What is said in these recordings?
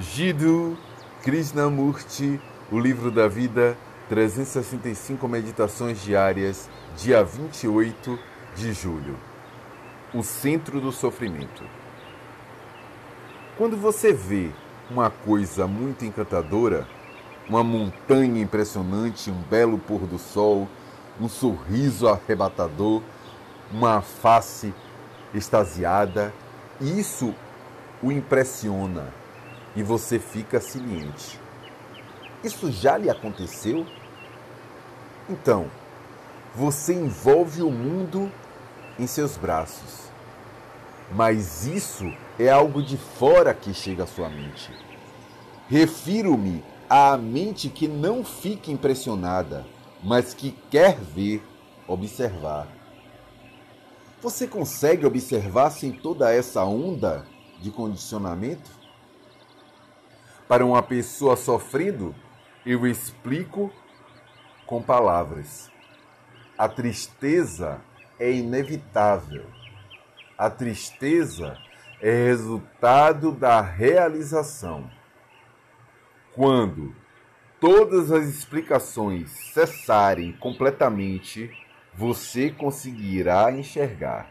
Jiddu Krishnamurti, O Livro da Vida, 365 Meditações Diárias, dia 28 de julho. O Centro do Sofrimento. Quando você vê uma coisa muito encantadora, uma montanha impressionante, um belo pôr do sol, um sorriso arrebatador, uma face extasiada, isso o impressiona e você fica ciente. Isso já lhe aconteceu? Então, você envolve o mundo em seus braços. Mas isso é algo de fora que chega à sua mente. Refiro-me à mente que não fica impressionada, mas que quer ver, observar. Você consegue observar sem toda essa onda de condicionamento? Para uma pessoa sofrendo, eu explico com palavras. A tristeza é inevitável. A tristeza é resultado da realização. Quando todas as explicações cessarem completamente, você conseguirá enxergar.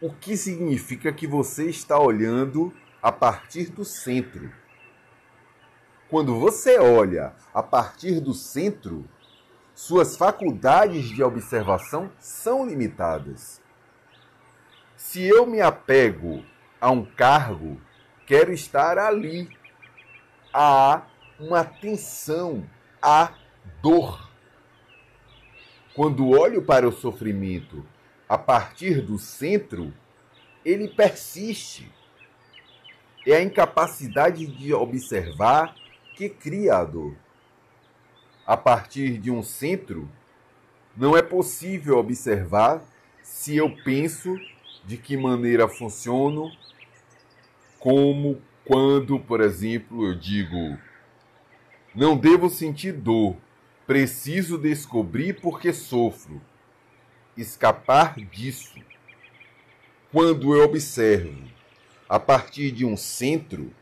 O que significa que você está olhando a partir do centro quando você olha a partir do centro, suas faculdades de observação são limitadas. Se eu me apego a um cargo, quero estar ali. Há uma tensão, há dor. Quando olho para o sofrimento a partir do centro, ele persiste. É a incapacidade de observar que cria a dor. A partir de um centro, não é possível observar se eu penso de que maneira funciono, como quando, por exemplo, eu digo: não devo sentir dor, preciso descobrir porque sofro, escapar disso. Quando eu observo a partir de um centro,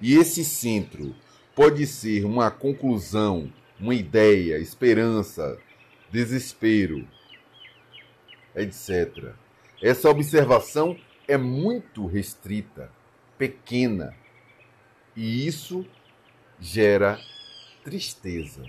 e esse centro pode ser uma conclusão, uma ideia, esperança, desespero, etc. Essa observação é muito restrita, pequena, e isso gera tristeza.